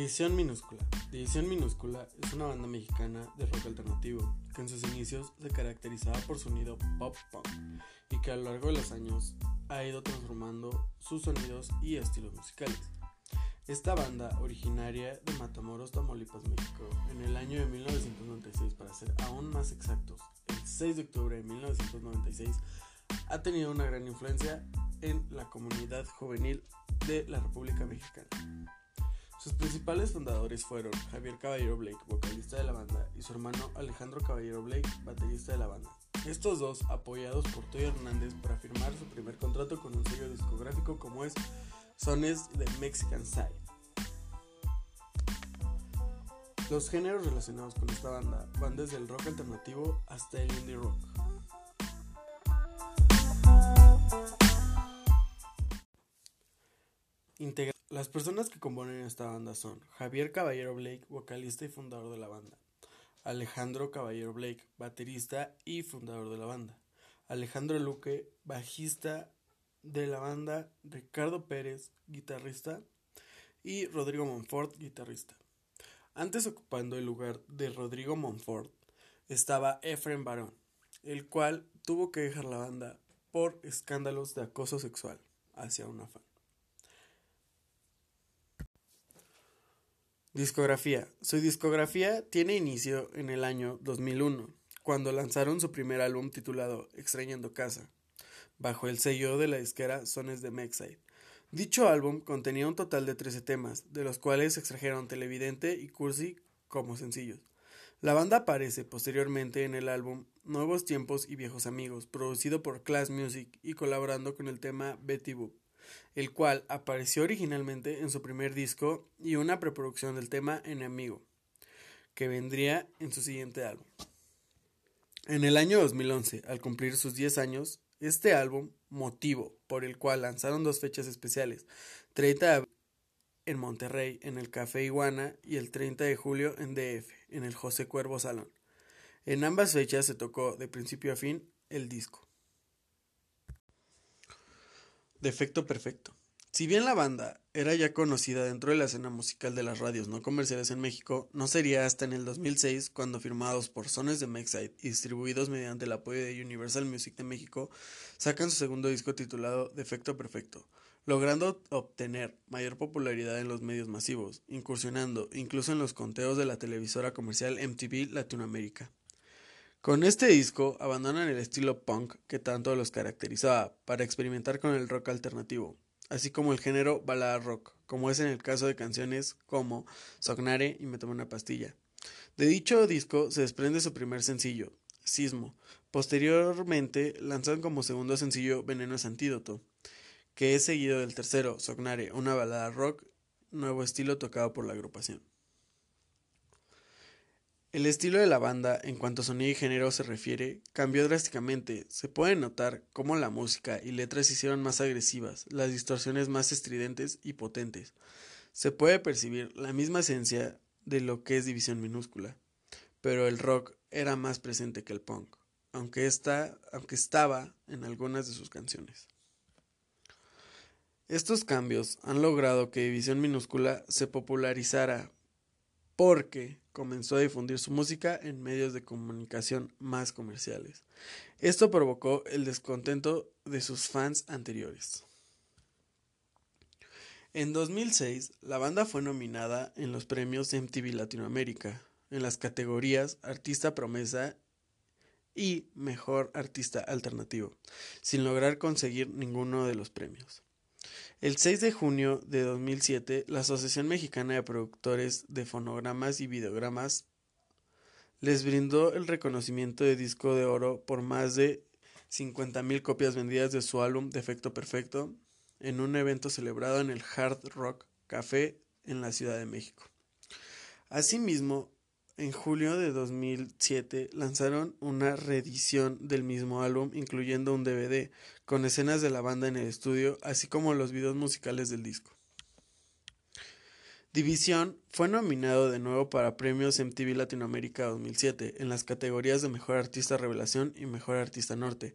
División Minúscula. División Minúscula es una banda mexicana de rock alternativo que en sus inicios se caracterizaba por su sonido pop punk y que a lo largo de los años ha ido transformando sus sonidos y estilos musicales. Esta banda, originaria de Matamoros, Tamaulipas, México, en el año de 1996, para ser aún más exactos, el 6 de octubre de 1996, ha tenido una gran influencia en la comunidad juvenil de la República Mexicana. Sus principales fundadores fueron Javier Caballero Blake, vocalista de la banda, y su hermano Alejandro Caballero Blake, baterista de la banda. Estos dos, apoyados por Toy Hernández para firmar su primer contrato con un sello discográfico como es Sones de Mexican Side. Los géneros relacionados con esta banda van desde el rock alternativo hasta el indie rock. Integra las personas que componen esta banda son Javier Caballero Blake, vocalista y fundador de la banda. Alejandro Caballero Blake, baterista y fundador de la banda. Alejandro Luque, bajista de la banda. Ricardo Pérez, guitarrista. Y Rodrigo Monfort, guitarrista. Antes ocupando el lugar de Rodrigo Monfort estaba Efren Barón, el cual tuvo que dejar la banda por escándalos de acoso sexual hacia una fan. Discografía. Su discografía tiene inicio en el año 2001, cuando lanzaron su primer álbum titulado Extrañando Casa, bajo el sello de la disquera Sones de Mexide. Dicho álbum contenía un total de 13 temas, de los cuales extrajeron Televidente y Cursi como sencillos. La banda aparece posteriormente en el álbum Nuevos Tiempos y Viejos Amigos, producido por Class Music y colaborando con el tema Betty Boop el cual apareció originalmente en su primer disco y una preproducción del tema Enemigo, que vendría en su siguiente álbum. En el año 2011, al cumplir sus 10 años, este álbum, motivo por el cual lanzaron dos fechas especiales, 30 de abril en Monterrey, en el Café Iguana, y el 30 de julio en DF, en el José Cuervo Salón. En ambas fechas se tocó de principio a fin el disco. Defecto perfecto. Si bien la banda era ya conocida dentro de la escena musical de las radios no comerciales en México, no sería hasta en el 2006 cuando firmados por Sones de Mexide y distribuidos mediante el apoyo de Universal Music de México, sacan su segundo disco titulado Defecto Perfecto, logrando obtener mayor popularidad en los medios masivos, incursionando incluso en los conteos de la televisora comercial MTV Latinoamérica. Con este disco abandonan el estilo punk que tanto los caracterizaba para experimentar con el rock alternativo, así como el género balada rock, como es en el caso de canciones como Sognare y Me tomo una pastilla. De dicho disco se desprende su primer sencillo, Sismo. Posteriormente lanzan como segundo sencillo Veneno es Antídoto, que es seguido del tercero, Sognare, una balada rock, nuevo estilo tocado por la agrupación. El estilo de la banda, en cuanto a sonido y género se refiere, cambió drásticamente. Se puede notar cómo la música y letras se hicieron más agresivas, las distorsiones más estridentes y potentes. Se puede percibir la misma esencia de lo que es división minúscula, pero el rock era más presente que el punk, aunque, aunque estaba en algunas de sus canciones. Estos cambios han logrado que División Minúscula se popularizara porque comenzó a difundir su música en medios de comunicación más comerciales. Esto provocó el descontento de sus fans anteriores. En 2006, la banda fue nominada en los premios MTV Latinoamérica, en las categorías Artista Promesa y Mejor Artista Alternativo, sin lograr conseguir ninguno de los premios. El 6 de junio de 2007, la Asociación Mexicana de Productores de Fonogramas y Videogramas les brindó el reconocimiento de disco de oro por más de 50.000 copias vendidas de su álbum Defecto Perfecto en un evento celebrado en el Hard Rock Café en la Ciudad de México. Asimismo, en julio de 2007 lanzaron una reedición del mismo álbum incluyendo un DVD con escenas de la banda en el estudio así como los videos musicales del disco. División fue nominado de nuevo para premios MTV Latinoamérica 2007 en las categorías de Mejor Artista Revelación y Mejor Artista Norte,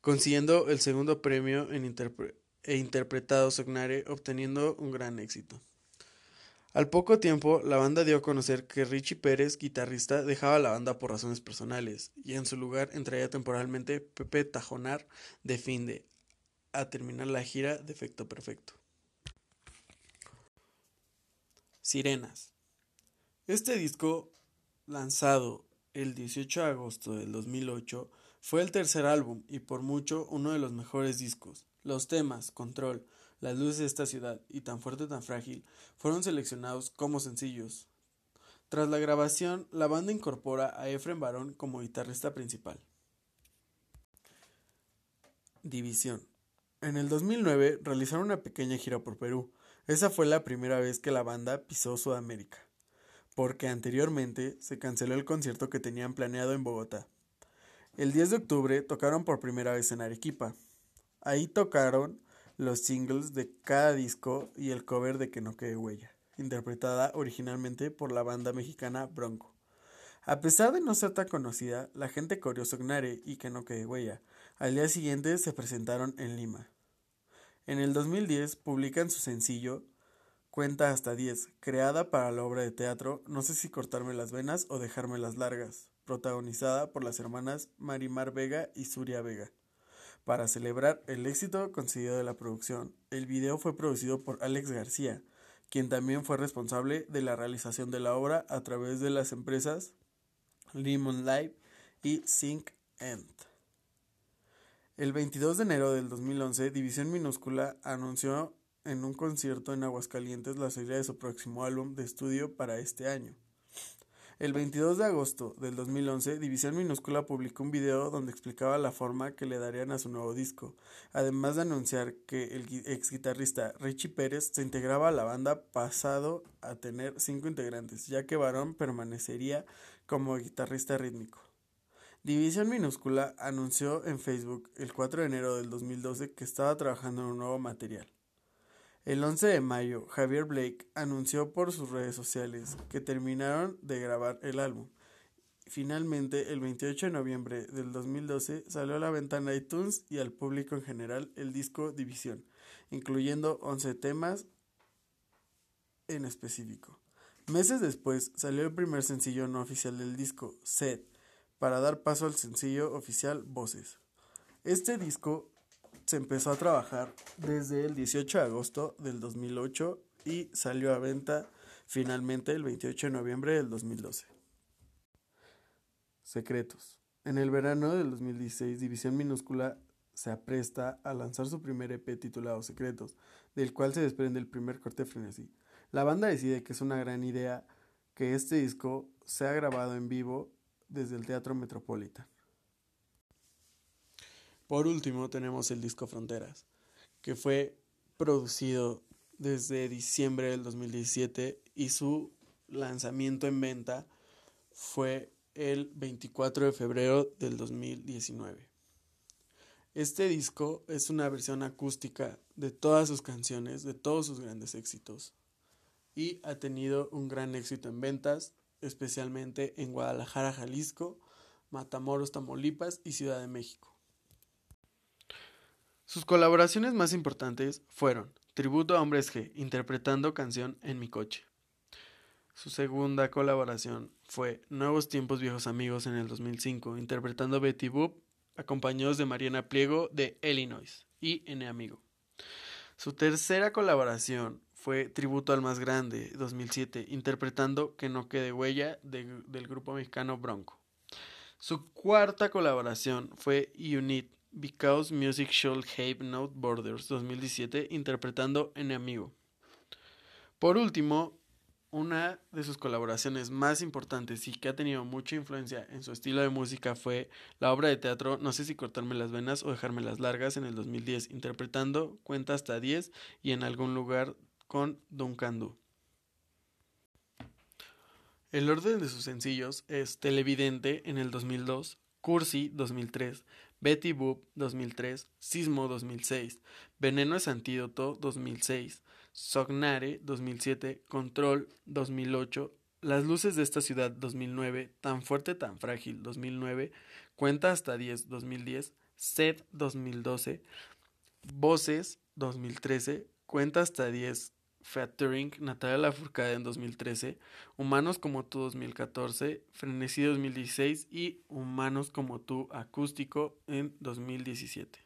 consiguiendo el segundo premio en e interpretado Sognare, obteniendo un gran éxito. Al poco tiempo, la banda dio a conocer que Richie Pérez, guitarrista, dejaba la banda por razones personales, y en su lugar entraría temporalmente Pepe Tajonar de Finde, a terminar la gira de Efecto Perfecto. Sirenas. Este disco, lanzado el 18 de agosto del 2008, fue el tercer álbum y por mucho uno de los mejores discos. Los temas, Control, Las luces de esta ciudad y Tan fuerte, tan frágil fueron seleccionados como sencillos. Tras la grabación, la banda incorpora a Efren Barón como guitarrista principal. División. En el 2009 realizaron una pequeña gira por Perú. Esa fue la primera vez que la banda pisó Sudamérica, porque anteriormente se canceló el concierto que tenían planeado en Bogotá. El 10 de octubre tocaron por primera vez en Arequipa. Ahí tocaron los singles de cada disco y el cover de Que no quede huella, interpretada originalmente por la banda mexicana Bronco. A pesar de no ser tan conocida, la gente corrió Sognare y Que no quede huella. Al día siguiente se presentaron en Lima. En el 2010 publican su sencillo Cuenta hasta 10, creada para la obra de teatro No sé si cortarme las venas o dejarme las largas, protagonizada por las hermanas Marimar Vega y Suria Vega. Para celebrar el éxito conseguido de la producción, el video fue producido por Alex García, quien también fue responsable de la realización de la obra a través de las empresas Lemon Live y Sync End. El 22 de enero del 2011, División Minúscula anunció en un concierto en Aguascalientes la salida de su próximo álbum de estudio para este año. El 22 de agosto del 2011, División Minúscula publicó un video donde explicaba la forma que le darían a su nuevo disco, además de anunciar que el ex guitarrista Richie Pérez se integraba a la banda pasado a tener cinco integrantes, ya que Barón permanecería como guitarrista rítmico. División Minúscula anunció en Facebook el 4 de enero del 2012 que estaba trabajando en un nuevo material. El 11 de mayo, Javier Blake anunció por sus redes sociales que terminaron de grabar el álbum. Finalmente, el 28 de noviembre del 2012 salió a la venta en iTunes y al público en general el disco División, incluyendo 11 temas en específico. Meses después salió el primer sencillo no oficial del disco, Set, para dar paso al sencillo oficial Voces. Este disco se empezó a trabajar desde el 18 de agosto del 2008 y salió a venta finalmente el 28 de noviembre del 2012. Secretos. En el verano del 2016, División Minúscula se apresta a lanzar su primer EP titulado Secretos, del cual se desprende el primer corte frenesí. La banda decide que es una gran idea que este disco sea grabado en vivo desde el Teatro Metropolitan. Por último tenemos el disco Fronteras, que fue producido desde diciembre del 2017 y su lanzamiento en venta fue el 24 de febrero del 2019. Este disco es una versión acústica de todas sus canciones, de todos sus grandes éxitos, y ha tenido un gran éxito en ventas, especialmente en Guadalajara, Jalisco, Matamoros, Tamaulipas y Ciudad de México. Sus colaboraciones más importantes fueron Tributo a Hombres G, interpretando canción En mi coche. Su segunda colaboración fue Nuevos Tiempos Viejos Amigos en el 2005, interpretando Betty Boop, acompañados de Mariana Pliego de Illinois y N Amigo. Su tercera colaboración fue Tributo al Más Grande, 2007, interpretando Que no quede huella del grupo mexicano Bronco. Su cuarta colaboración fue Unit, Because Music Should Have No Borders, 2017, interpretando Enemigo. Por último, una de sus colaboraciones más importantes y que ha tenido mucha influencia en su estilo de música fue la obra de teatro No sé si cortarme las venas o dejarme las largas en el 2010, interpretando Cuenta hasta 10 y en algún lugar con Duncan El orden de sus sencillos es Televidente en el 2002, Cursi 2003, Betty Boop 2003, Sismo 2006, Veneno es Antídoto 2006, Sognare 2007, Control 2008, Las luces de esta ciudad 2009, Tan fuerte tan frágil 2009, Cuenta hasta 10 2010, Sed 2012, Voces 2013, Cuenta hasta 10 Featuring Natalia Lafourcade en 2013, Humanos como tú 2014, Frenesí 2016 y Humanos como tú acústico en 2017.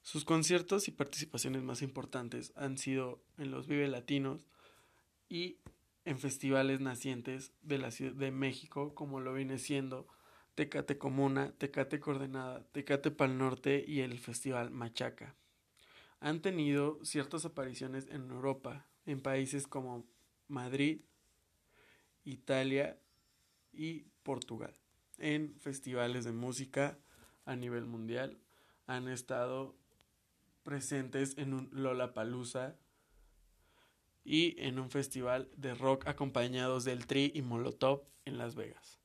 Sus conciertos y participaciones más importantes han sido en los Vive Latinos y en festivales nacientes de la Ciudad de México, como lo viene siendo Tecate Comuna, Tecate Coordenada, Tecate Pal Norte y el Festival Machaca. Han tenido ciertas apariciones en Europa, en países como Madrid, Italia y Portugal, en festivales de música a nivel mundial. Han estado presentes en un Lollapalooza y en un festival de rock acompañados del Tri y Molotov en Las Vegas.